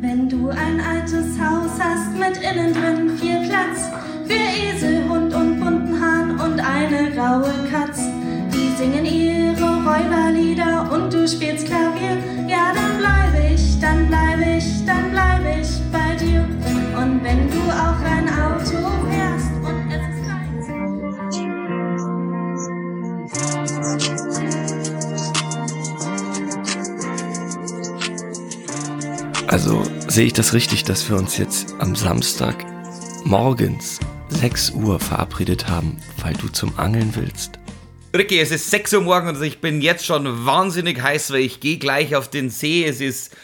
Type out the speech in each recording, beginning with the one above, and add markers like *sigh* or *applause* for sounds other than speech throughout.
Wenn du ein altes Haus hast mit innen drin viel Platz für Esel, Hund und bunten Hahn und eine graue Katz, die singen ihre Räuberlieder und du spielst Klavier, ja dann bleibe ich, dann bleibe ich, dann bleibe ich bei dir. Und wenn du auch ein Auto sehe ich das richtig, dass wir uns jetzt am Samstag morgens 6 Uhr verabredet haben, weil du zum Angeln willst? Ricky, es ist 6 Uhr morgens und ich bin jetzt schon wahnsinnig heiß, weil ich gehe gleich auf den See. Es ist,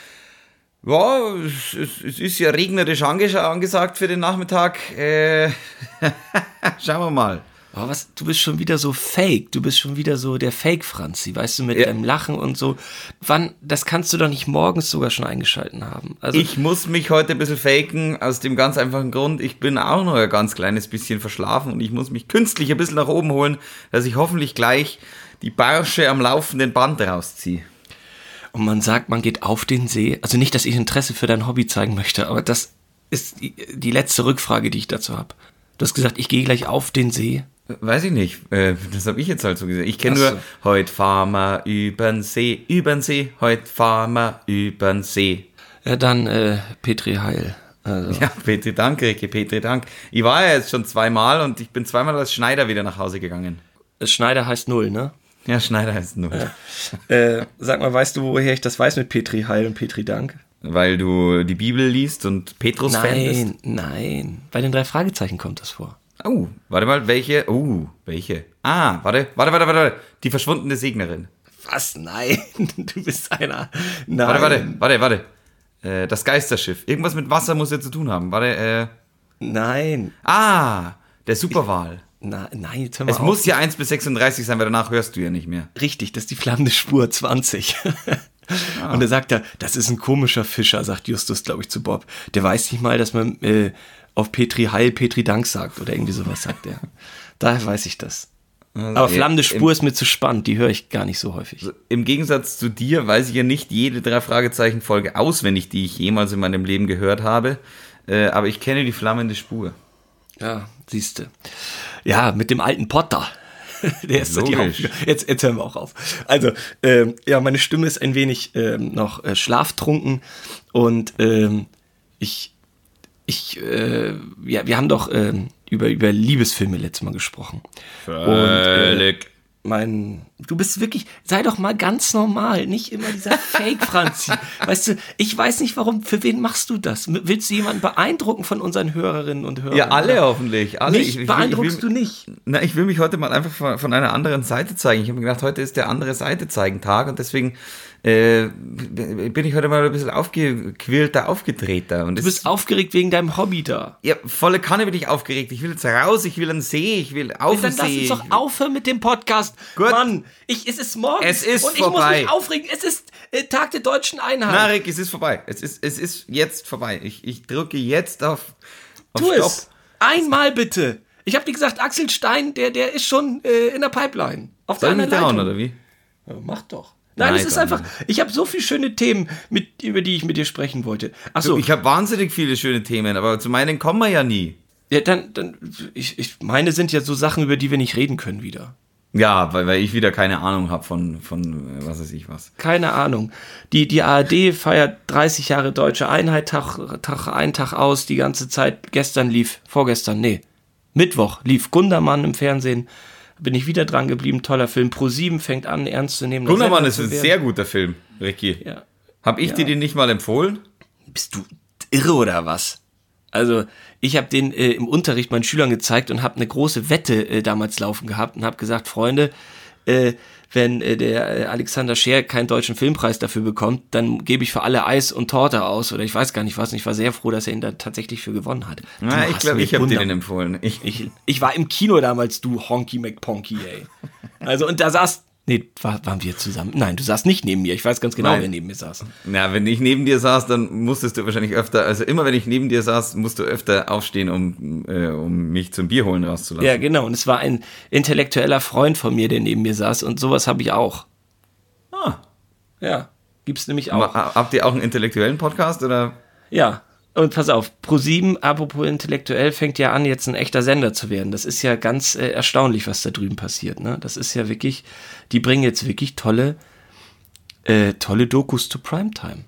ja, es, es, ist ja regnerisch anges angesagt für den Nachmittag. Äh, *laughs* schauen wir mal. Oh, was, du bist schon wieder so fake. Du bist schon wieder so der Fake-Franzi, weißt du, mit Ja. deinem Lachen und so. Wann, das kannst du doch nicht morgens sogar schon eingeschalten haben. Also, Ich muss mich heute ein bisschen faken, aus dem ganz einfachen Grund, ich bin auch noch ein ganz kleines bisschen verschlafen und ich muss mich künstlich ein bisschen nach oben holen, dass ich hoffentlich gleich die Barsche am laufenden Band rausziehe. und man sagt, man geht auf den See. Also nicht, dass ich Interesse für dein Hobby zeigen möchte, aber das ist die, die letzte Rückfrage, die ich dazu habe. Du hast gesagt, ich gehe gleich auf den See. Weiß ich nicht, äh, das habe ich jetzt halt so gesehen. Ich kenne nur, so. heut fahren wir übern See, übern See, heut fahren wir übern See. Ja, dann äh, Petri Heil. Also, Ja, Petri Dank, Ricky, Petri Dank. Ich war ja jetzt schon zweimal und ich bin zweimal als Schneider wieder nach Hause gegangen. Schneider heißt Null, ne? Ja, Schneider heißt nur. Äh, sag mal, weißt du, woher ich das weiß mit Petri Heil und Petri Dank? Weil du die Bibel liest und Petrus-Fan bist. Nein, nein. Bei den drei Fragezeichen kommt das vor. Oh, warte mal, welche? Oh, welche? Ah, warte, warte, warte, warte. Die verschwundene Segnerin. Was? Nein, *laughs* du bist einer. Nein. Warte, warte, warte, warte. Äh, das Geisterschiff. Irgendwas mit Wasser muss ja zu tun haben. Warte, äh. Nein. Ah, der Superwahl. Na, nein, jetzt hör mal Es auf. muss ja 1 bis 36 sein, weil danach hörst du ja nicht mehr. Richtig, das ist die flammende Spur 20. Und da sagt er, das ist ein komischer Fischer, sagt Justus, glaube ich, zu Bob. Der weiß nicht mal, dass man äh, auf Petri Heil Petri Dank sagt oder irgendwie sowas sagt er. Daher weiß ich das. Aber äh, flammende Spur ist mir zu spannend, die höre ich gar nicht so häufig. Im Gegensatz zu dir weiß ich ja nicht jede drei Fragezeichen Folge auswendig, die ich jemals in meinem Leben gehört habe. Äh, aber ich kenne die flammende Spur. Ja, siehste. Ja, mit dem alten Potter. *laughs* Der ist die Logisch. Hauptfigur. Jetzt, jetzt hören wir auch auf. Also, ähm, ja, meine Stimme ist ein wenig ähm, noch äh, schlaftrunken und ähm, ich, ich, äh, ja, wir haben doch ähm, über, über Liebesfilme letztes Mal gesprochen. Völlig. Mein, du bist wirklich, sei doch mal ganz normal, nicht immer dieser *laughs* Fake-Franzi. weißt du, ich weiß nicht warum, für wen machst du das? Willst du jemanden beeindrucken von unseren Hörerinnen und Hörern? Ja, alle hoffentlich. Alle. Mich Ich- ich- beeindruckst ich will, du nicht. Na, ich will mich heute mal einfach von, von einer anderen Seite zeigen. Ich habe mir gedacht, heute ist der andere Seite zeigen Tag und deswegen äh, bin ich heute mal ein bisschen aufgequälter, aufgedrehter. Und Du bist aufgeregt wegen deinem Hobby da. ja, volle Kanne bin ich aufgeregt. Ich will jetzt raus, ich will einen See, ich will auf Dann lass uns doch aufhören mit dem Podcast. Gut. Mann, ich, es ist morgen. Es ist und ich vorbei. muss mich aufregen. Es ist äh, Tag der deutschen Einheit. Na, Rick, es ist vorbei. Es ist, es ist jetzt vorbei. Ich, ich drücke jetzt auf, auf tu Stopp. es. Einmal bitte. Ich habe dir gesagt, Axel Stein, der, der ist schon äh, in der Pipeline. Auf Soll ich der anderen down, Leitung. oder wie? Ja, mach doch. Nein, es ist einfach, ich habe so viele schöne Themen, mit, über die ich mit dir sprechen wollte. Achso, Du, ich habe wahnsinnig viele schöne Themen, aber zu meinen kommen wir ja nie. ja, dann, dann ich, ich, meine sind ja so Sachen, über die wir nicht reden können wieder. Ja, weil, weil ich wieder keine Ahnung habe von, von äh, was weiß ich was. Keine Ahnung. Die, die ARD feiert 30 Jahre deutsche Einheit, Tag, Tag ein, Tag aus, die ganze Zeit. Gestern lief, vorgestern, nee, Mittwoch lief Gundermann im Fernsehen. Bin ich wieder dran geblieben, toller Film. Pro7 fängt an, ernst zu nehmen. Gundermann ist ein sehr guter Film, Ricky. Ja. Hab ich dir den nicht mal empfohlen? Bist du irre oder was? Also, ich habe den äh, im Unterricht meinen Schülern gezeigt und habe eine große Wette äh, damals laufen gehabt und habe gesagt, Freunde, äh, wenn äh, der äh, Alexander Scher keinen deutschen Filmpreis dafür bekommt, dann gebe ich für alle Eis und Torte aus oder ich weiß gar nicht was. Und ich war sehr froh, dass er ihn da tatsächlich für gewonnen hat. Na, ich glaube, ich habe dir den empfohlen. Ich, ich, ich war im Kino damals, du Honky McPonky, ey. Also, und da saß, nee, war, waren wir zusammen? Nein, du saßt nicht neben mir. Ich weiß ganz genau, Nein. wer neben mir saß. na, wenn ich neben dir saß, dann musstest du wahrscheinlich öfter, also immer wenn ich neben dir saß, musst du öfter aufstehen, um, äh, um mich zum Bier holen rauszulassen. Ja, genau. Und es war ein intellektueller Freund von mir, der neben mir saß. Und sowas habe ich auch. Ah. Ja, gibt's nämlich Aber auch. ha- habt ihr auch einen intellektuellen Podcast oder? Ja, und pass auf, Pro7, apropos intellektuell, fängt ja an, jetzt ein echter Sender zu werden. Das ist ja ganz äh, erstaunlich, was da drüben passiert. Ne? Das ist ja wirklich, die bringen jetzt wirklich tolle, äh, tolle Dokus zu Primetime.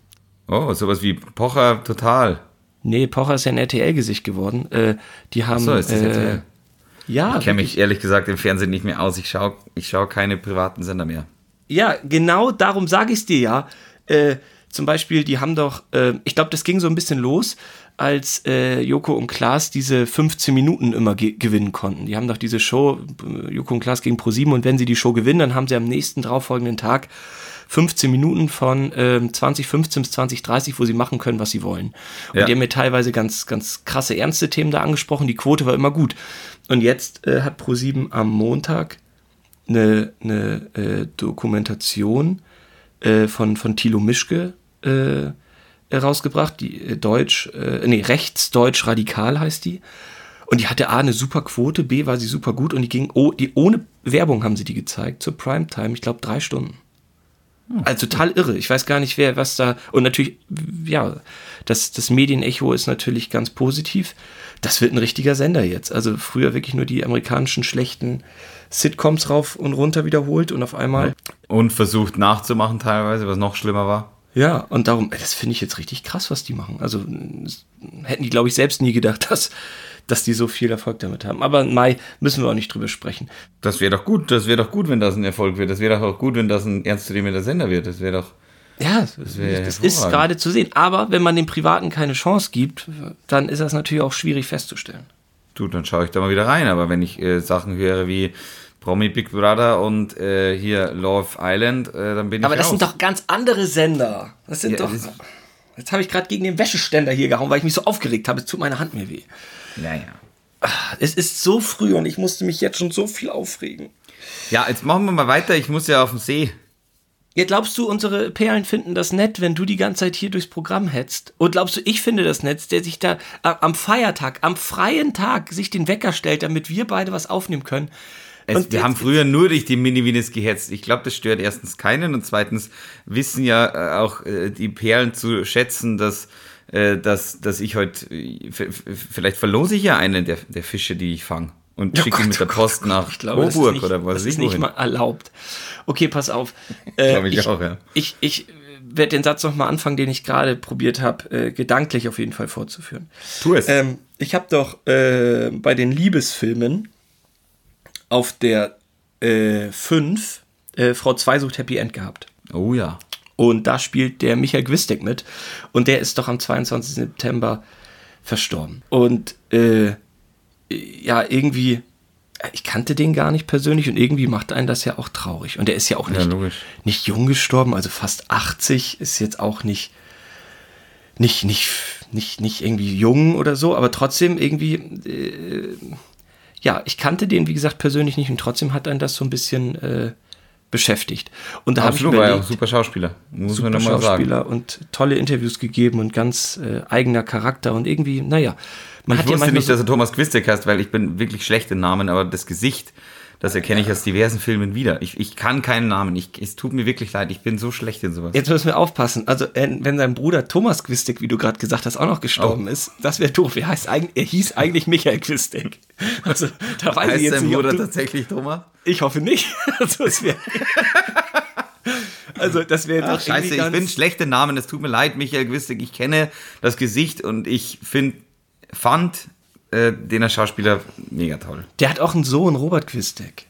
Oh, sowas wie Pocher total. Nee, Pocher ist ja ein RTL-Gesicht geworden. Äh, die haben. so, ist das äh, RTL? Ja, Ich kenne mich ehrlich gesagt im Fernsehen nicht mehr aus. Ich schaue ich schau keine privaten Sender mehr. Ja, genau darum sage ich es dir ja. Äh, zum Beispiel, die haben doch, äh, ich glaube, das ging so ein bisschen los, als äh, Joko und Klaas diese 15 Minuten immer ge gewinnen konnten. Die haben doch diese Show, äh, Joko und Klaas gegen ProSieben und wenn sie die Show gewinnen, dann haben sie am nächsten darauffolgenden Tag 15 Minuten von ähm, 2015 bis 2030, wo sie machen können, was sie wollen. Und Ja. die haben mir teilweise ganz, ganz krasse, ernste Themen da angesprochen. Die Quote war immer gut. Und jetzt äh, hat ProSieben am Montag eine, eine äh, Dokumentation äh, von, von Thilo Mischke äh, rausgebracht, die äh, Deutsch, äh, nee, rechtsdeutsch radikal heißt die. Und die hatte A eine super Quote, B war sie super gut und die ging, oh, die ohne Werbung haben sie die gezeigt, zur Primetime, ich glaube drei Stunden. Also total irre. Ich weiß gar nicht, wer was da. Und natürlich, ja, das, das Medienecho ist natürlich ganz positiv. Das wird ein richtiger Sender jetzt. Also früher wirklich nur die amerikanischen schlechten Sitcoms rauf und runter wiederholt und auf einmal. Und versucht nachzumachen teilweise, was noch schlimmer war. Ja, und darum, das finde ich jetzt richtig krass, was die machen. Also hätten die, glaube ich, selbst nie gedacht, *laughs* dass, dass die so viel Erfolg damit haben. Aber Mai müssen wir auch nicht drüber sprechen. Das wäre doch gut, das wäre doch gut, wenn das ein Erfolg wird. Das wäre doch auch gut, wenn das ein ernstzunehmender Sender wird. Das wäre doch. Ja, das, das ist gerade zu sehen. Aber wenn man dem Privaten keine Chance gibt, dann ist das natürlich auch schwierig festzustellen. Du, dann schaue ich da mal wieder rein. Aber wenn ich äh, Sachen höre wie Promi Big Brother und äh, hier Love Island, äh, dann bin Aber ich das raus. sind doch ganz andere Sender. Das sind Ja, doch. das- Jetzt habe ich gerade gegen den Wäscheständer hier gehauen, weil ich mich so aufgeregt habe. Es tut meine Hand mir weh. Naja. Es ist so früh und ich musste mich jetzt schon so viel aufregen. Ja, jetzt machen wir mal weiter. Ich muss ja auf den See. Ja, glaubst du, unsere Perlen finden das nett, wenn du die ganze Zeit hier durchs Programm hetzt? Und glaubst du, ich finde das nett, der sich da am Feiertag, am freien Tag sich den Wecker stellt, damit wir beide was aufnehmen können? Es, Und wir jetzt- haben früher nur durch die Mini-Winis gehetzt. Ich glaube, das stört erstens keinen und zweitens wissen ja äh, auch äh, die Perlen zu schätzen, dass, äh, dass, dass ich heute, äh, vielleicht verlose ich ja einen der, der Fische, die ich fange und schicke ihn mit der Post nach Ich glaube, Coburg nicht, oder was das ist ich nicht wohin. mal erlaubt. Okay, pass auf. *laughs* Äh, Glaube ich auch, ja. Ich, ich werde den Satz nochmal anfangen, den ich gerade probiert habe, äh, gedanklich auf jeden Fall fortzuführen. Tu es. Ähm, ich habe doch äh, bei den Liebesfilmen auf der 5 äh, Frau 2 sucht Happy End gehabt. Oh ja. Und da spielt der Michael Gwistek mit. Und der ist doch am 22. September verstorben. Und äh, ja, irgendwie, ich kannte den gar nicht persönlich und irgendwie macht einen das ja auch traurig. Und der ist ja auch Ja, nicht, logisch. nicht jung gestorben, also fast 80, ist jetzt auch nicht, nicht, nicht, nicht, nicht irgendwie jung oder so, aber trotzdem irgendwie, äh, ja, ich kannte den, wie gesagt, persönlich nicht und trotzdem hat einen das so ein bisschen äh, beschäftigt. Und da habe ich war ja super Schauspieler. Muss man super nochmal sagen. Schauspieler und tolle Interviews gegeben und ganz äh, eigener Charakter und irgendwie, naja, man Ich hat ja wusste manchmal nicht, so, dass er Thomas Quistek heißt, weil ich bin wirklich schlecht in Namen, aber das Gesicht, das erkenne ich aus diversen Filmen wieder. Ich, ich kann keinen Namen. Ich, es tut mir wirklich leid. Ich bin so schlecht in sowas. Jetzt müssen wir aufpassen. Also, wenn sein Bruder Thomas Quistek, wie du gerade gesagt hast, auch noch gestorben Oh. ist, das wäre doof. Er, heißt eigentlich, er hieß eigentlich Michael Quistek. Also, da weiß ich heißt jetzt sein nicht, Bruder du, tatsächlich Thomas? Ich hoffe nicht. *laughs* Also, es wäre. also, das wäre doch scheiße, ich bin schlecht in Namen. Es tut mir leid, Michael Quistek. Ich kenne das Gesicht und ich find, fand äh, den als Schauspieler mega toll. Der hat auch einen Sohn, Robert Quistek.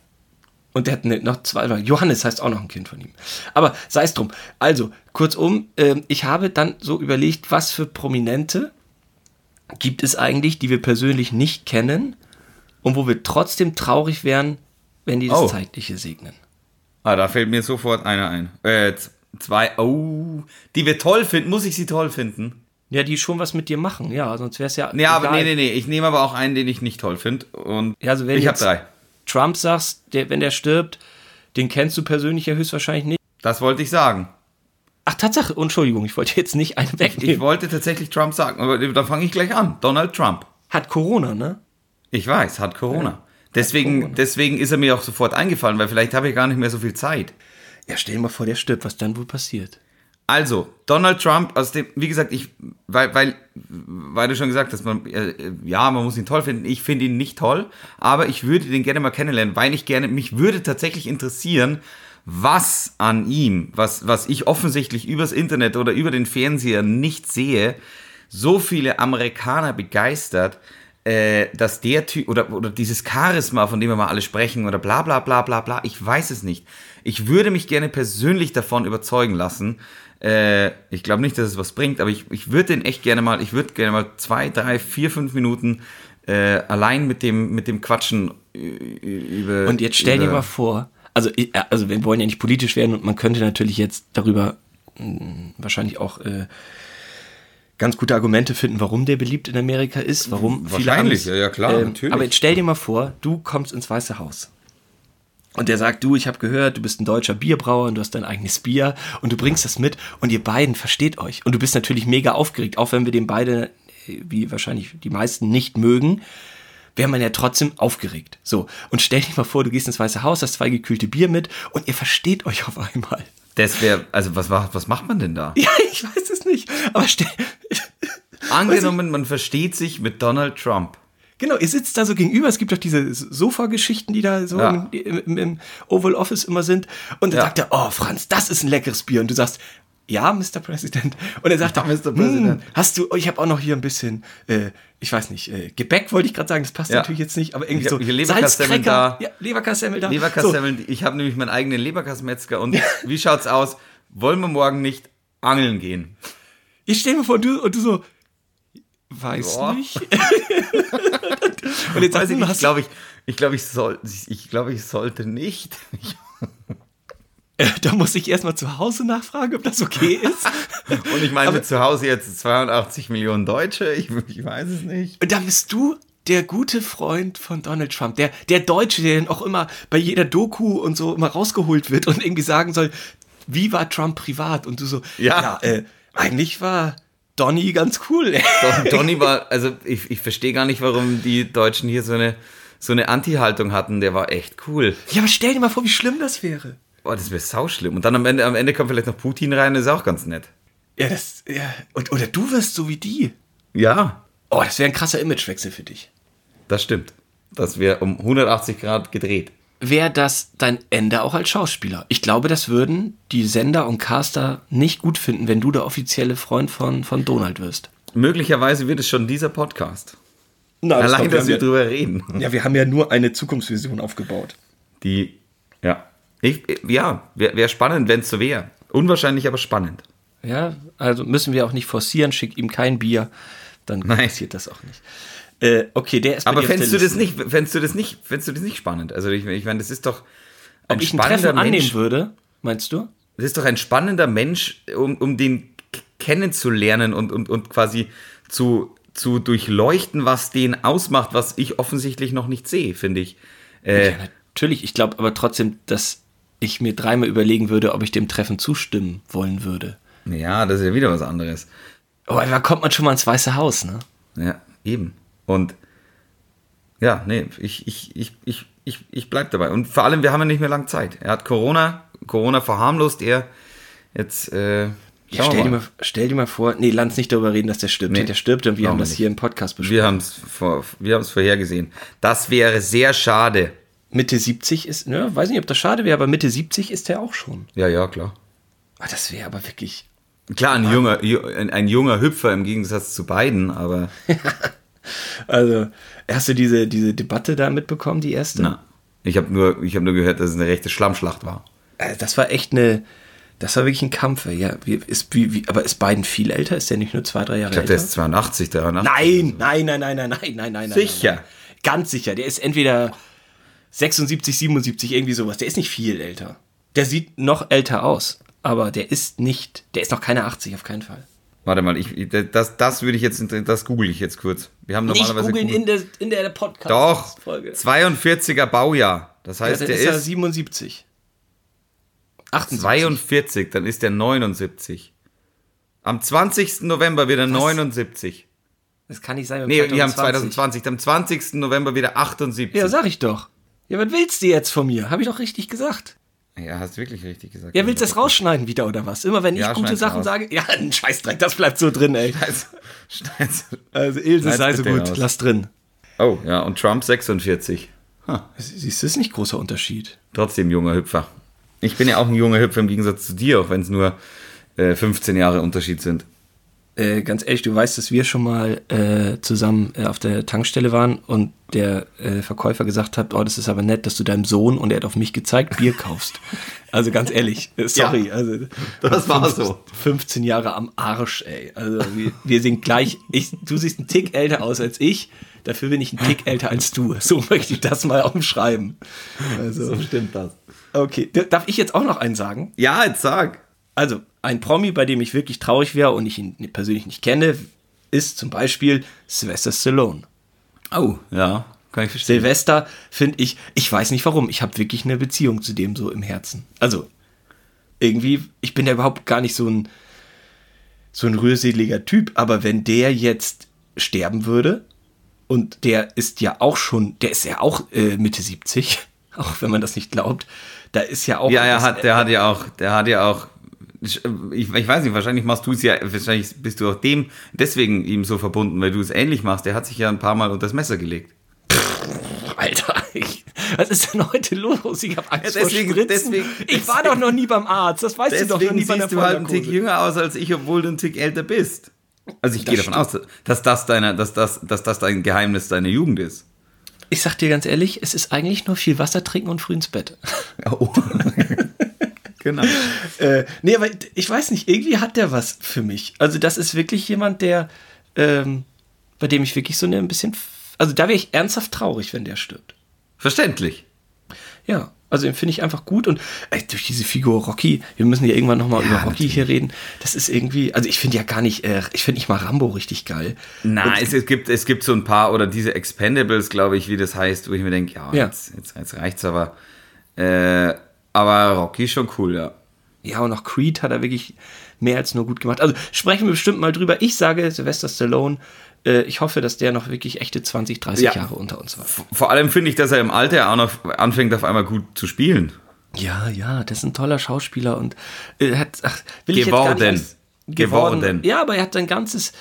Und der hat ne, noch zwei, Johannes heißt auch noch ein Kind von ihm. Aber sei es drum. Also, kurzum, ähm, ich habe dann so überlegt, was für Prominente gibt es eigentlich, die wir persönlich nicht kennen und wo wir trotzdem traurig wären, wenn die das Oh. Zeitliche segnen. Ah, da fällt mir sofort einer ein. Äh, zwei, oh, die wir toll finden. Muss ich sie toll finden? Ja, die schon was mit dir machen, ja, sonst wäre es ja. Nee, aber egal. nee, nee, nee. Ich nehme aber auch einen, den ich nicht toll finde. Und Ja, also wenn ich habe drei. Trump sagst, der, wenn der stirbt, den kennst du persönlich ja höchstwahrscheinlich nicht. Das wollte ich sagen. Ach, Tatsache, Entschuldigung, ich wollte jetzt nicht einen Ich wegnehmen. wollte tatsächlich Trump sagen, aber da fange ich gleich an. Donald Trump. Hat Corona, ne? Ich weiß, hat Corona. Deswegen, deswegen ist er mir auch sofort eingefallen, weil vielleicht habe ich gar nicht mehr so viel Zeit. Ja, stell dir mal vor, der stirbt, was dann wohl passiert. Also, Donald Trump, aus dem, wie gesagt, ich, weil, weil, weil du schon gesagt hast, man, äh, ja, man muss ihn toll finden. Ich finde ihn nicht toll, aber ich würde den gerne mal kennenlernen, weil ich gerne, mich würde tatsächlich interessieren, was an ihm, was, was ich offensichtlich übers Internet oder über den Fernseher nicht sehe, so viele Amerikaner begeistert, äh, dass der Typ oder, oder dieses Charisma, von dem wir mal alle sprechen oder bla bla bla bla bla, ich weiß es nicht. Ich würde mich gerne persönlich davon überzeugen lassen. Äh, ich glaube nicht, dass es was bringt, aber ich, ich würde den echt gerne mal, ich würde gerne mal zwei, drei, vier, fünf Minuten äh, allein mit dem, mit dem Quatschen über. Und jetzt stell dir mal vor, also, also wir wollen ja nicht politisch werden und man könnte natürlich jetzt darüber mh, wahrscheinlich auch äh, ganz gute Argumente finden, warum der beliebt in Amerika ist, warum Wahrscheinlich, viele ja, ja klar, ähm, natürlich. Aber jetzt stell dir mal vor, du kommst ins Weiße Haus. Und der sagt, du, ich habe gehört, du bist ein deutscher Bierbrauer und du hast dein eigenes Bier und du bringst das mit und ihr beiden versteht euch. Und du bist natürlich mega aufgeregt, auch wenn wir den beide, wie wahrscheinlich die meisten, nicht mögen, wäre man ja trotzdem aufgeregt. So, und stell dir mal vor, du gehst ins Weiße Haus, hast zwei gekühlte Bier mit und ihr versteht euch auf einmal. Das wäre, also was, was macht man denn da? Ja, *laughs* ich weiß es nicht. Aber stell, Angenommen, man versteht sich mit Donald Trump. Genau, ihr sitzt da so gegenüber. Es gibt doch diese Sofa-Geschichten, die da so Ja. im, im, im Oval Office immer sind. Und dann Ja. sagt er, oh, Franz, das ist ein leckeres Bier. Und du sagst, ja, Mr. President. Und er sagt, Ja, Mr. President. "Hm, hast du, ich habe auch noch hier ein bisschen, äh, ich weiß nicht, äh, Gebäck wollte ich gerade sagen, das passt Ja. natürlich jetzt nicht, aber irgendwie Ich so Leberkassemmeln da. Ja, Leberkassemmel da. So. Leberkassemmeln, ich habe nämlich meinen eigenen Leberkassmetzger und wie schaut's aus? Wollen wir morgen nicht angeln gehen? Ich stell mir vor, du, und du so, weiß Boah. nicht. *laughs* und jetzt Weiß ich ich glaube, ich, ich, glaub, ich, soll, ich, glaube, ich sollte nicht. *laughs* Äh, *laughs* da muss ich erstmal zu Hause nachfragen, ob das okay ist. *laughs* und ich meine Aber- zu Hause jetzt 82 Millionen Deutsche, ich, ich weiß es nicht. Und da bist du der gute Freund von Donald Trump, der, der Deutsche, der dann auch immer bei jeder Doku und so immer rausgeholt wird und irgendwie sagen soll, wie war Trump privat? Und du so, Ja. äh, eigentlich war Donny ganz cool. *laughs* Don, Donny war, also ich, ich verstehe gar nicht, warum die Deutschen hier so eine, so eine Anti-Haltung hatten. Der war echt cool. Ja, aber stell dir mal vor, wie schlimm das wäre. Boah, das wäre sauschlimm. Und dann am Ende, am Ende kommt vielleicht noch Putin rein, das ist auch ganz nett. Ja, das, ja. Und, oder du wirst so wie die. Ja, Oh, das wäre ein krasser Imagewechsel für dich. das stimmt. Das wäre um 180 Grad gedreht. Wäre das dein Ende auch als Schauspieler? Ich glaube, das würden die Sender und Caster nicht gut finden, wenn du der offizielle Freund von, von Donald wirst. Möglicherweise wird es schon dieser Podcast. Na, Allein, dass wir drüber reden. Ja, wir haben ja nur eine Zukunftsvision aufgebaut. Die, ja. Ich, ja, wäre wär spannend, wenn es so wäre. Unwahrscheinlich, aber spannend. Ja, also müssen wir auch nicht forcieren, schick ihm kein Bier, dann Nein. passiert das auch nicht. Äh, okay, der ist Aber fändest du das Liste. nicht, fändest du das nicht, fändest du das nicht spannend? Also ich, ich meine, das ist doch ein Ob spannender Treffen annehmen Mensch. würde, meinst du? Das ist doch ein spannender Mensch, um, um den kennenzulernen und, und, und quasi zu, zu durchleuchten, was den ausmacht, was ich offensichtlich noch nicht sehe, finde ich. Äh, Ja, natürlich. Ich glaube aber trotzdem, dass ich mir dreimal überlegen würde, ob ich dem Treffen zustimmen wollen würde. ja, das ist ja wieder was anderes. Aber da kommt man schon mal ins Weiße Haus, ne? Ja, eben. Und ja, nee, ich, ich, ich, ich, ich, ich bleib dabei. Und vor allem, wir haben ja nicht mehr lange Zeit. Er hat Corona, Corona verharmlost er. Jetzt, äh, Ja, stell, dir mal. stell dir mal vor, nee, lass nicht darüber reden, dass der stirbt. Nee, der stirbt und wir haben das nicht. hier im Podcast besprochen. Wir haben es vor, wir vorhergesehen. Das wäre sehr schade. Mitte 70 ist, ne, weiß nicht, ob das schade wäre, aber Mitte 70 ist der auch schon. Ja, ja, klar. Ah, das wäre aber wirklich. Klar, ein junger, ju- ein, junger Hüpfer im Gegensatz zu beiden, aber *laughs* Also, hast du diese, diese Debatte da mitbekommen, die erste? na. Ich habe nur, ich hab nur gehört, dass es eine rechte Schlammschlacht war. Äh, Das war echt eine. Das war wirklich ein Kampf. Ja, wie, ist, wie, wie, aber ist Biden viel älter? Ist der nicht nur zwei, drei Jahre Ich glaube, der älter? ist 82, 83. Nein, nein, nein, nein, nein, nein, nein, nein. Sicher? Nein, nein. Ganz sicher. Der ist entweder 76, 77, irgendwie sowas. Der ist nicht viel älter. Der sieht noch älter aus. Aber der ist nicht. Der ist noch keine 80, auf keinen Fall. Warte mal, ich, das, das würde ich jetzt, das google ich jetzt kurz. Wir haben Nicht normalerweise. googeln Google- in der, in der Doch, Podcast-Folge. 42er Baujahr. Das Ja, heißt, dann der ist ist 77. 78. 42, dann ist der 79. Am 20. November wird er 79. Das kann nicht sein. wir Nee, wir haben 2020. 2020. Am 20. November wieder 78. Ja, sag ich doch. Ja, was willst du jetzt von mir? Habe ich doch richtig gesagt. Ja, hast wirklich richtig gesagt. Ja, willst du das rausschneiden wieder oder was? Immer wenn ich Ja, gute schneid's Sachen raus. sage, ja, ein Scheißdreck, das bleibt so drin, ey. Also, Schneid's. Also Ilse, sei so gut, raus. lass drin. Oh, ja, und Trump 46. Siehst du, das ist nicht großer Unterschied. Trotzdem junger Hüpfer. Ich bin ja auch ein junger Hüpfer im Gegensatz zu dir, auch wenn es nur äh, 15 Jahre Unterschied sind. Äh, ganz ehrlich, du weißt, dass wir schon mal äh, zusammen äh, auf der Tankstelle waren und der äh, Verkäufer gesagt hat, oh, das ist aber nett, dass du deinem Sohn, und er hat auf mich gezeigt, Bier kaufst. *laughs* Also ganz ehrlich, äh, sorry. Ja, also, das war so. 15 Jahre am Arsch, ey. Also wir, wir sind gleich, ich, du siehst einen Tick älter aus als ich, dafür bin ich einen Tick älter als du. So möchte ich das mal umschreiben. Also, stimmt das. okay, darf ich jetzt auch noch einen sagen? Ja, jetzt sag. Also, ein Promi, bei dem ich wirklich traurig wäre und ich ihn persönlich nicht kenne, ist zum Beispiel Sylvester Stallone. Oh, ja, kann ich verstehen. Sylvester finde ich, ich weiß nicht warum, ich habe wirklich eine Beziehung zu dem so im Herzen. Also, irgendwie, ich bin ja überhaupt gar nicht so ein, so ein rührseliger Typ, aber wenn der jetzt sterben würde, und der ist ja auch schon, der ist ja auch äh, Mitte 70, *laughs* auch wenn man das nicht glaubt, da ist ja auch. Ja, er hat, der hat ja auch, der hat ja auch, ich, ich weiß nicht, wahrscheinlich machst du es ja, wahrscheinlich bist du auch dem deswegen ihm so verbunden, weil du es ähnlich machst. Der hat sich ja ein paar Mal unter das Messer gelegt. Alter, ich, was ist denn heute los? Ich habe Angst Ja, deswegen- vor Spritzen. deswegen- ich war doch noch nie beim Arzt, das weißt du doch noch Deswegen nie bei der siehst du halt einen Tick jünger aus als ich, obwohl du einen Tick älter bist. Also ich Das gehe davon aus, dass das, deine, dass, das, dass das dein Geheimnis deiner Jugend ist. Ich sag dir ganz ehrlich, es ist eigentlich nur viel Wasser trinken und früh ins Bett. Oh. *laughs* genau. *laughs* äh, nee, aber ich weiß nicht, irgendwie hat der was für mich. Also das ist wirklich jemand, der, ähm, bei dem ich wirklich so eine ein bisschen, also da wäre ich ernsthaft traurig, wenn der stirbt. Verständlich. Ja, also den finde ich einfach gut und ey, durch diese Figur Rocky, wir müssen ja irgendwann nochmal Ja, über Rocky natürlich. hier reden. Das ist irgendwie, also ich finde ja gar nicht, äh, ich finde nicht mal Rambo richtig geil. Na, es, es, gibt, es gibt so ein paar, oder diese Expendables, glaube ich, wie das heißt, wo ich mir denke, ja, Ja. Jetzt, jetzt, jetzt reicht's aber. Äh, aber Rocky ist schon cool, ja. Ja, und auch Creed hat er wirklich mehr als nur gut gemacht. Also sprechen wir bestimmt mal drüber. Ich sage Sylvester Stallone, äh, ich hoffe, dass der noch wirklich echte 20, 30 Ja. Jahre unter uns war. Vor allem finde ich, dass er im Alter auch noch anfängt, auf einmal gut zu spielen. Ja, ja, das ist ein toller Schauspieler und äh, hat ach, will ich Geworden. jetzt gar nicht als- Geworden. Ja, aber er hat sein ganzes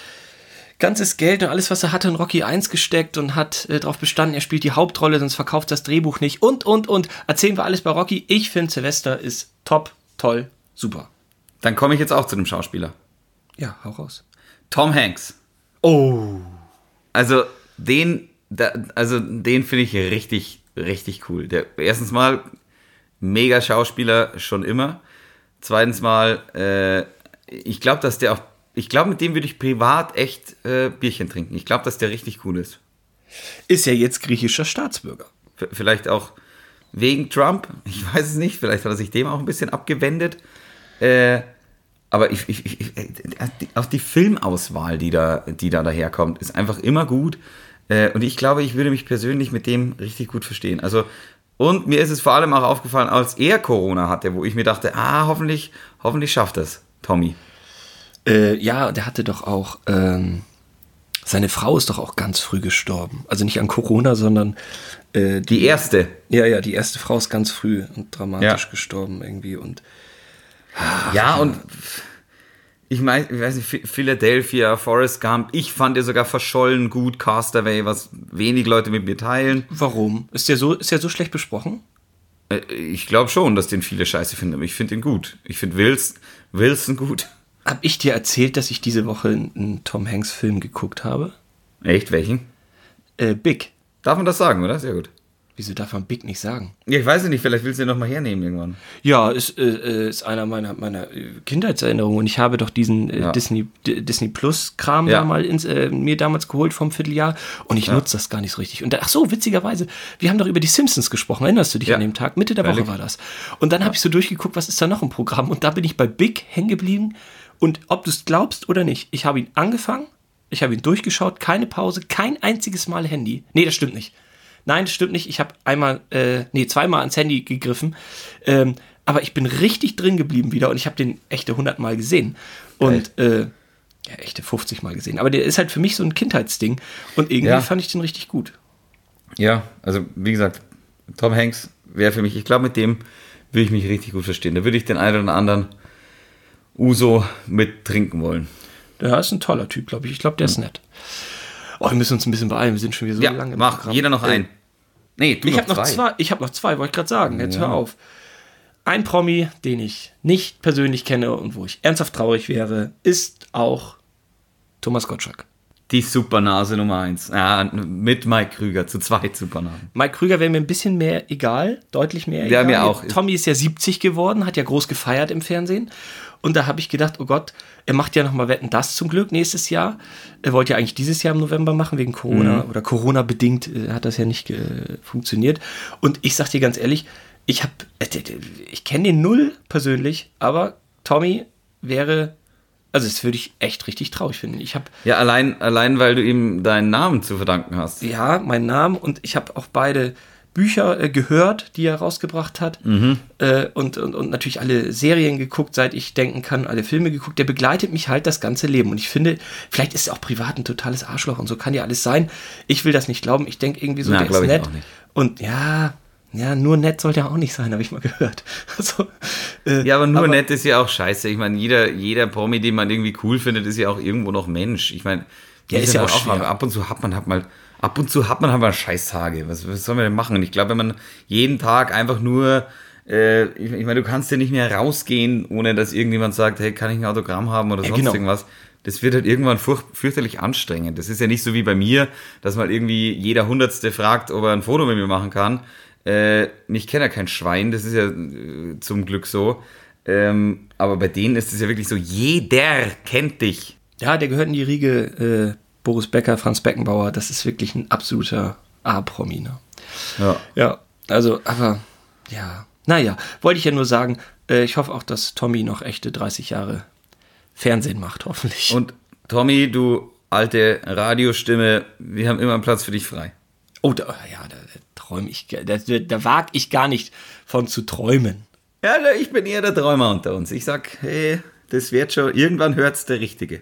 ganzes Geld und alles, was er hatte, in Rocky 1 gesteckt und hat äh, darauf bestanden, er spielt die Hauptrolle, sonst verkauft das Drehbuch nicht und, und, und. Erzählen wir alles bei Rocky. Ich finde, Sylvester ist top, toll, super. Dann komme ich jetzt auch zu dem Schauspieler. Ja, hau raus. Tom Hanks. Oh. Also den, da, also den finde ich richtig, richtig cool. Der erstens mal mega Schauspieler schon immer. Zweitens mal, äh, ich glaube, dass der auch, ich glaube, mit dem würde ich privat echt äh, Bierchen trinken. Ich glaube, dass der richtig cool ist. Ist ja jetzt griechischer Staatsbürger. V vielleicht auch wegen Trump. Ich weiß es nicht. Vielleicht hat er sich dem auch ein bisschen abgewendet. Äh, aber ich, ich, ich, ich, auch die Filmauswahl, die da, die da daherkommt, ist einfach immer gut. Äh, und ich glaube, ich würde mich persönlich mit dem richtig gut verstehen. Also, und mir ist es vor allem auch aufgefallen, als er Corona hatte, wo ich mir dachte, ah, hoffentlich, hoffentlich schafft das, Tommy. Äh, ja, der hatte doch auch, ähm, seine Frau ist doch auch ganz früh gestorben. Also nicht an Corona, sondern äh, Die erste. Ja, ja, die erste Frau ist ganz früh und dramatisch Ja. gestorben irgendwie und Ja, und ich meine, ich weiß nicht, Phi- Philadelphia, Forrest Gump, ich fand ihr sogar verschollen gut, Castaway, was wenig Leute mit mir teilen. warum? Ist der so, ist der so schlecht besprochen? Äh, Ich glaube schon, dass den viele scheiße finden, aber ich finde ihn gut. Ich finde Wilson, Wilson gut. Hab ich dir erzählt, dass ich diese Woche einen Tom Hanks Film geguckt habe? Echt, welchen? Äh, Big. Darf man das sagen, oder? Sehr gut. Wieso darf man Big nicht sagen? Ja, ich weiß ja nicht, vielleicht willst du ihn nochmal hernehmen irgendwann. Ja, ist, äh, äh, ist einer meiner, meiner äh, Kindheitserinnerungen. Und ich habe doch diesen äh, Ja. Disney, D Disney Plus-Kram Ja. da mal ins, äh, mir damals geholt vom Vierteljahr. Und ich nutze das gar nicht so richtig. Und da, ach so, witzigerweise, wir haben doch über die Simpsons gesprochen. Erinnerst du dich Ja. an dem Tag? Mitte der Woche war das. Und dann habe ich so durchgeguckt, was ist da noch im Programm? Und da bin ich bei Big hängen geblieben. Und ob du es glaubst oder nicht, ich habe ihn angefangen, ich habe ihn durchgeschaut, keine Pause, kein einziges Mal Handy. Nee, das stimmt nicht. Nein, das stimmt nicht. Ich habe einmal, äh, nee, zweimal ans Handy gegriffen. Ähm, aber ich bin richtig drin geblieben wieder und ich habe den echte 100 Mal gesehen. Und, äh, ja, echte 50 Mal gesehen. Aber der ist halt für mich so ein Kindheitsding. Und irgendwie Ja. fand ich den richtig gut. Ja, also wie gesagt, Tom Hanks wäre für mich, ich glaube, mit dem würde ich mich richtig gut verstehen. Da würde ich den einen oder anderen Uso mit trinken wollen. Der ist ein toller Typ, glaube ich. Ich glaube, der ist nett. Oh, wir müssen uns ein bisschen beeilen. Wir sind schon wieder so Ja, lange mach, Programm. jeder noch Äh, ein. Nee, du Ich habe noch zwei. Ich habe noch zwei, wollte ich gerade sagen. Jetzt hör auf. Ein Promi, den ich nicht persönlich kenne und wo ich ernsthaft traurig wäre, ist auch Thomas Gottschalk. Die Supernase Nummer eins. Ja, mit Mike Krüger, zu zweit Supernasen. Mike Krüger wäre mir ein bisschen mehr egal, deutlich mehr Ja, egal. mir auch. Tommy ist ja 70 geworden, hat ja groß gefeiert im Fernsehen. Und da habe ich gedacht, oh Gott, er macht ja nochmal Wetten, das zum Glück nächstes Jahr. Er wollte ja eigentlich dieses Jahr im November machen, wegen Corona Mhm. oder Corona-bedingt äh, hat das ja nicht äh, funktioniert. Und ich sag dir ganz ehrlich, ich habe, ich kenne den null persönlich, aber Tommy wäre, also das würde ich echt richtig traurig finden. Ich habe Ja, allein, allein weil du ihm deinen Namen zu verdanken hast. ja, meinen Namen und ich habe auch beide Bücher äh, gehört, die er rausgebracht hat äh, und, und, und natürlich alle Serien geguckt, seit ich denken kann, alle Filme geguckt. Der begleitet mich halt das ganze Leben und ich finde, vielleicht ist er auch privat ein totales Arschloch und so kann ja alles sein. Ich will das nicht glauben. Ich denke irgendwie so, Na, der ist nett auch nicht. und ja, ja, nur nett sollte er auch nicht sein, habe ich mal gehört. *laughs* Also, äh, Ja, aber nur nett ist ja auch scheiße. Ich meine, jeder, jeder Promi, den man irgendwie cool findet, ist ja auch irgendwo noch Mensch. Ich meine, Ja, wir ist ja auch schwer. aber ab und zu hat man halt mal, ab und zu hat man halt mal Scheißtage. Was, was soll man denn machen? Und ich glaube, wenn man jeden Tag einfach nur, äh, ich, ich meine, du kannst ja nicht mehr rausgehen, ohne dass irgendjemand sagt, hey, kann ich ein Autogramm haben oder sonst genau. irgendwas. Das wird halt irgendwann fürchterlich anstrengend. Das ist ja nicht so wie bei mir, dass mal irgendwie jeder Hundertste fragt, ob er ein Foto mit mir machen kann. Äh, mich kennt ja kein Schwein, das ist ja äh, zum Glück so. Ähm, aber bei denen ist es ja wirklich so, jeder kennt dich. Ja, der gehört in die Riege äh, Boris Becker, Franz Beckenbauer. Das ist wirklich ein absoluter A-Promi. Ne? Ja. Ja, also, aber ja, naja, wollte ich ja nur sagen, äh, ich hoffe auch, dass Tommy noch echte 30 Jahre Fernsehen macht, hoffentlich. Und Tommy, du alte Radiostimme, wir haben immer einen Platz für dich frei. oh, da, ja, da, da träume ich, da, da, wage ich gar nicht von zu träumen. Ja, ich bin eher der Träumer unter uns. Ich sag, hey, das wird schon, irgendwann hört's der Richtige.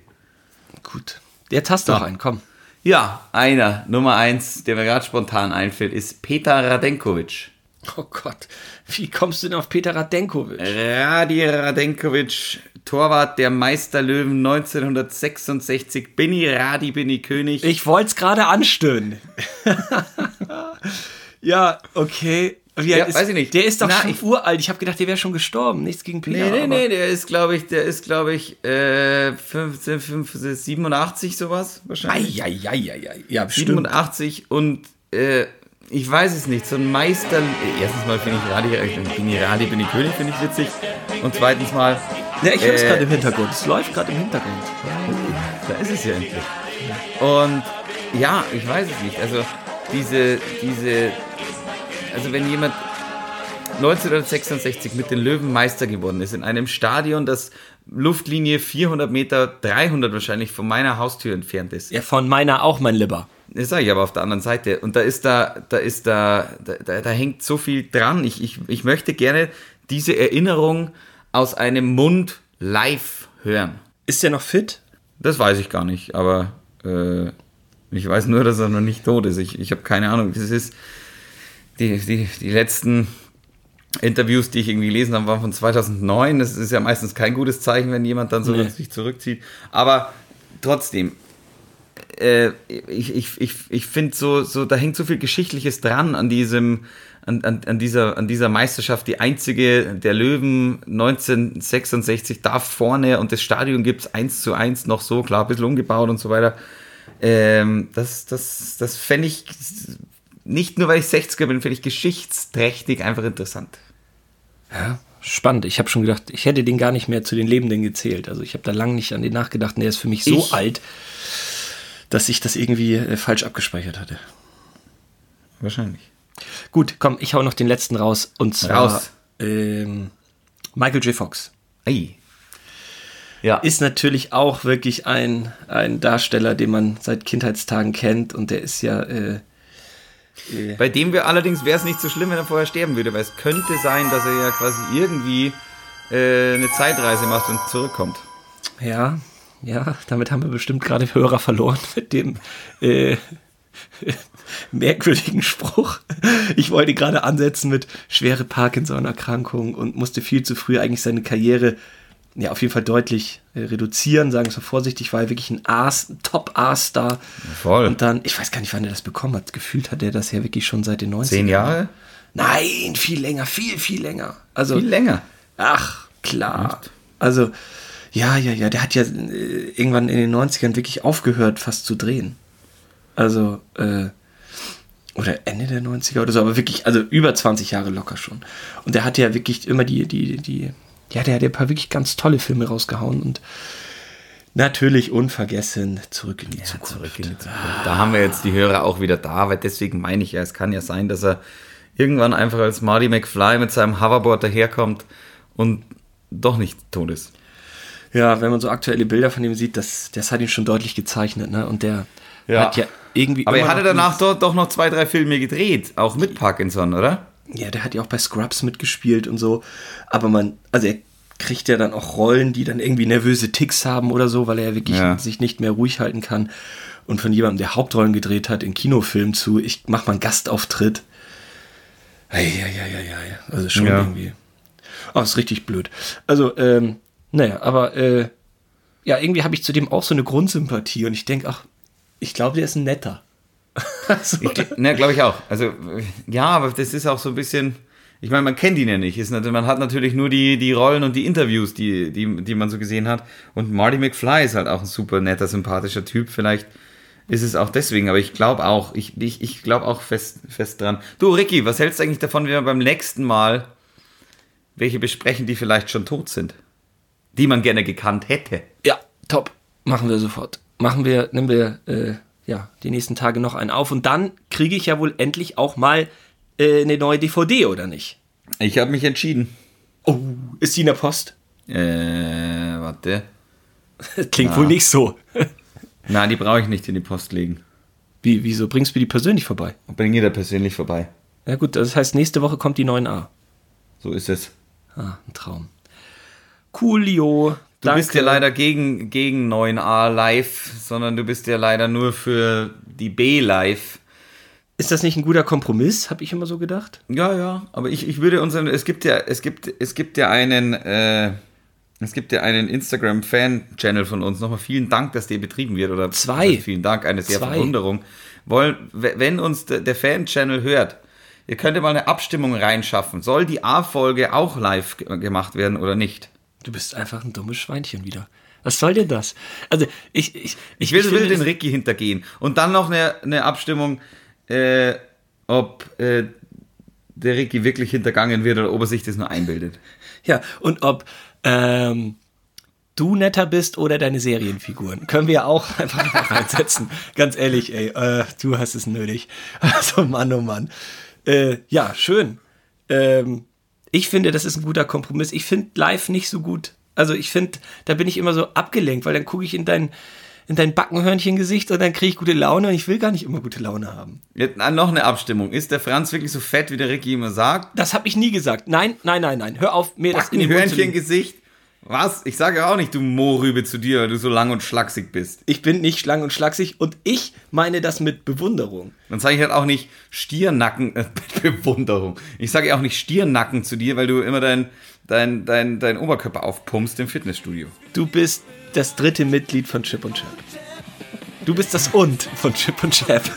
Gut, jetzt hast du noch einen, komm. Ja, einer, Nummer eins, der mir gerade spontan einfällt, ist Peter Radenkovic. Oh Gott, wie kommst du denn auf Peter Radenkovic? Radi Radenkovic, Torwart der Meisterlöwen 1966. Bin ich Radi, bin ich König. Ich wollte es gerade anstören. *laughs* ja, okay. Ja, ist, weiß ich nicht. Der ist doch Na, schon ich- uralt. Ich habe gedacht, der wäre schon gestorben. Nichts gegen Peter. Nee, nee, nee, der ist, glaube ich, der ist, glaube ich, äh, 15, 15, 87 sowas wahrscheinlich. Eieieiei. Ja, bestimmt. 87 und äh, ich weiß es nicht, so ein Meister. Erstens mal finde ich Radi, äh, bin ich Radi, bin ich König, finde ich witzig. Und zweitens mal, Ja, ich höre es Äh, gerade im Hintergrund. Es läuft gerade im Hintergrund. da ist es ja endlich. Und ja, ich weiß es nicht. Also diese, diese, also wenn jemand 1966 mit den Löwen Meister geworden ist, in einem Stadion, das Luftlinie 400 Meter, 300 wahrscheinlich von meiner Haustür entfernt ist. Ja, von meiner auch, mein Lieber. Das sage ich aber auf der anderen Seite. Und da ist da, da ist da, da, da, da hängt so viel dran. Ich, ich, ich möchte gerne diese Erinnerung aus einem Mund live hören. Ist der noch fit? Das weiß ich gar nicht, aber äh, ich weiß nur, dass er noch nicht tot ist. Ich, ich habe keine Ahnung. Das ist die, die, die letzten Interviews, die ich irgendwie gelesen habe, waren von 2009. Das ist ja meistens kein gutes Zeichen, wenn jemand dann so Nee. sich zurückzieht. Aber trotzdem, äh, ich, ich, ich, ich finde so, so, da hängt so viel Geschichtliches dran an diesem, an, an, an, dieser, an dieser Meisterschaft. Die einzige der Löwen 1966 da vorne und das Stadion gibt es eins zu eins noch so, klar, ein bisschen umgebaut und so weiter. Ähm, das das, das fände ich, nicht nur weil ich 60er bin, finde ich geschichtsträchtig einfach interessant. Ja. Spannend. Ich habe schon gedacht, ich hätte den gar nicht mehr zu den Lebenden gezählt. Also ich habe da lange nicht an den nachgedacht. Und der ist für mich so Ich- alt, dass ich das irgendwie äh, falsch abgespeichert hatte. Wahrscheinlich. Gut, komm, ich hau noch den letzten raus. Und zwar Raus. Ähm, Michael J. Fox. Ei. Ja. Ist natürlich auch wirklich ein, ein Darsteller, den man seit Kindheitstagen kennt. Und der ist ja... Äh, Bei dem wir allerdings wäre es nicht so schlimm, wenn er vorher sterben würde, weil es könnte sein, dass er ja quasi irgendwie äh, eine Zeitreise macht und zurückkommt. Ja, ja, damit haben wir bestimmt gerade Hörer verloren mit dem, äh, *laughs* merkwürdigen Spruch. Ich wollte gerade ansetzen mit schwere Parkinson-Erkrankung und musste viel zu früh eigentlich seine Karriere ja auf jeden Fall deutlich äh, reduzieren, sagen wir mal vorsichtig, war er wirklich ein A, Top-A-Star. Voll. Und dann, ich weiß gar nicht, wann er das bekommen hat. Gefühlt hat er das ja wirklich schon seit den 90ern. Zehn Jahre? Nein, viel länger, viel, viel länger. Also, Viel länger. Ach, klar. Also, ja, ja, ja, der hat ja äh, irgendwann in den 90ern wirklich aufgehört, fast zu drehen. Also, äh, oder Ende der 90er oder so, aber wirklich, also über 20 Jahre locker schon. Und der hat ja wirklich immer die, die, die, ja, der hat ja ein paar wirklich ganz tolle Filme rausgehauen und natürlich unvergessen zurück in die Zukunft. Zurück in die Zukunft. Da haben wir jetzt die Hörer auch wieder da, weil deswegen meine ich ja, es kann ja sein, dass er irgendwann einfach als Marty McFly mit seinem Hoverboard daherkommt und doch nicht tot ist. Ja, wenn man so aktuelle Bilder von ihm sieht, das, das hat ihn schon deutlich gezeichnet, ne? Und der Ja. hat ja irgendwie. Aber er hatte danach dort doch noch zwei, drei Filme gedreht, auch mit Parkinson, oder? Ja, der hat ja auch bei Scrubs mitgespielt und so. Aber man, also er kriegt ja dann auch Rollen, die dann irgendwie nervöse Ticks haben oder so, weil er ja wirklich Ja. sich nicht mehr ruhig halten kann. Und von jemandem, der Hauptrollen gedreht hat in Kinofilmen zu, ich mach mal einen Gastauftritt. Ja, ja, ja, ja, ja. Also schon Ja. irgendwie. Oh, ist richtig blöd. Also, ähm, naja, aber äh, ja, irgendwie habe ich zu dem auch so eine Grundsympathie und ich denke, ach, ich glaube, der ist ein netter. Also, Ne, glaube ich auch. Also, äh, ja, aber das ist auch so ein bisschen. Ich meine, man kennt ihn ja nicht. Ist man hat natürlich nur die, die Rollen und die Interviews, die, die, die man so gesehen hat. Und Marty McFly ist halt auch ein super netter, sympathischer Typ. Vielleicht ist es auch deswegen, aber ich glaube auch, ich, ich, ich glaube auch fest, fest dran. Du, Ricky, was hältst du eigentlich davon, wenn wir beim nächsten Mal welche besprechen, die vielleicht schon tot sind? Die man gerne gekannt hätte. Ja, top. Machen wir sofort. Machen wir, nehmen wir äh, ja, die nächsten Tage noch einen auf und dann kriege ich ja wohl endlich auch mal äh, eine neue DVD, oder nicht? Ich habe mich entschieden. Oh, ist die in der Post? Äh, warte. *laughs* Klingt wohl nicht so. *laughs* Na, die brauche ich nicht in die Post legen. Wie, wieso bringst du die persönlich vorbei? Bring jeder persönlich vorbei. Ja gut, das heißt, nächste Woche kommt die 9a. So ist es. Ah, ein Traum. Coolio. Du bist ja leider gegen, gegen 9a live, sondern du bist ja leider nur für die B live. Ist das nicht ein guter Kompromiss, habe ich immer so gedacht? Ja, ja, aber ich, ich würde unseren, es gibt ja, es gibt, es gibt ja einen, äh, es gibt ja einen Instagram-Fan-Channel von uns. Nochmal vielen Dank, dass der betrieben wird. Oder Zwei. Also vielen Dank, eine sehr Zwei. Verwunderung. Wollen, wenn uns der, Fan-Channel hört, ihr könnt ja mal eine Abstimmung reinschaffen. Soll die A-Folge auch live ge- gemacht werden oder nicht? Du bist einfach ein dummes Schweinchen wieder. Was soll denn das? Also, ich. Ich, Ich will, will finde den Ricky hintergehen. Und dann noch eine, eine Abstimmung, äh, ob äh, der Ricky wirklich hintergangen wird oder ob er sich das nur einbildet. Ja, und ob ähm, du netter bist oder deine Serienfiguren. Können wir auch *laughs* einfach noch reinsetzen. Ganz ehrlich, ey, äh, du hast es nötig. *laughs* Also Mann, oh Mann. Äh, ja, schön. Ähm, ich finde, das ist ein guter Kompromiss. Ich finde live nicht so gut. Also ich finde, da bin ich immer so abgelenkt, weil dann gucke ich in dein, in dein Backenhörnchengesicht und dann kriege ich gute Laune und ich will gar nicht immer gute Laune haben. Jetzt noch eine Abstimmung. Ist der Franz wirklich so fett, wie der Ricky immer sagt? Das habe ich nie gesagt. Nein, nein, nein, nein. Hör auf, mir das in den Mund zu legen. Was? Ich sage ja auch nicht, du Mohrrübe zu dir, weil du so lang und schlaksig bist. Ich bin nicht schlank und schlaksig und ich meine das mit Bewunderung. Dann sage ich halt auch nicht Stirnacken, äh, *laughs* Bewunderung. Ich sage ja auch nicht Stirnacken zu dir, weil du immer dein, dein, dein, dein Oberkörper aufpumpst im Fitnessstudio. Du bist das dritte Mitglied von Chip und Chap. Du bist das Und von Chip und Chap. *laughs*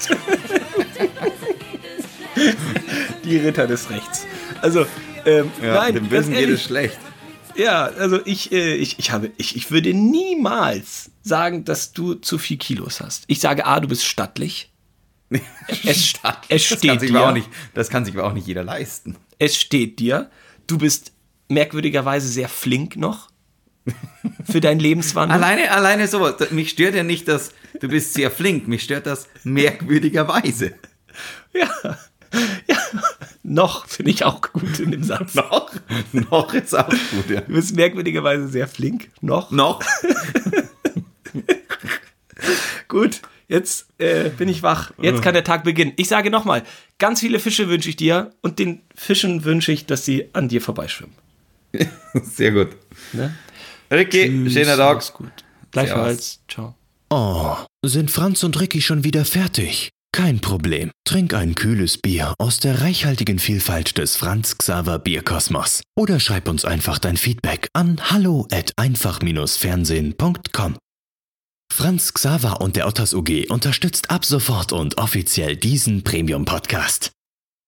Die Ritter des Rechts. Also, ähm, nein, dem Bösen geht es schlecht. Ja, also ich, äh, ich, ich habe, ich, ich würde niemals sagen, dass du zu viel Kilos hast. Ich sage A, du bist stattlich. *laughs* Es, es das, steht kann sich dir. aber auch nicht, das kann sich aber auch nicht jeder leisten. es steht dir. Du bist merkwürdigerweise sehr flink noch für deinen Lebenswandel. Alleine, alleine sowas. Das- Mich stört ja nicht, dass du bist sehr flink. Mich stört das merkwürdigerweise. Ja. ja. Noch finde ich auch gut in dem Satz. *laughs* Noch? Noch ist auch gut, ja. Du bist merkwürdigerweise sehr flink. Noch. Noch? *laughs* Gut. Jetzt äh, bin ich wach. Jetzt kann der Tag beginnen. Ich sage nochmal, ganz viele Fische wünsche ich dir und den Fischen wünsche ich, dass sie an dir vorbeischwimmen. *laughs* Sehr gut. Ne? Ricky, schöner Tag. Gut. Gleichfalls. Ciao. Oh, sind Franz und Ricky schon wieder fertig? Kein Problem. Trink ein kühles Bier aus der reichhaltigen Vielfalt des Franz Xaver Bierkosmos. Oder schreib uns einfach dein Feedback an hallo at einfach-fernsehen.com. Franz Xaver und der Otters UG unterstützt ab sofort und offiziell diesen Premium-Podcast.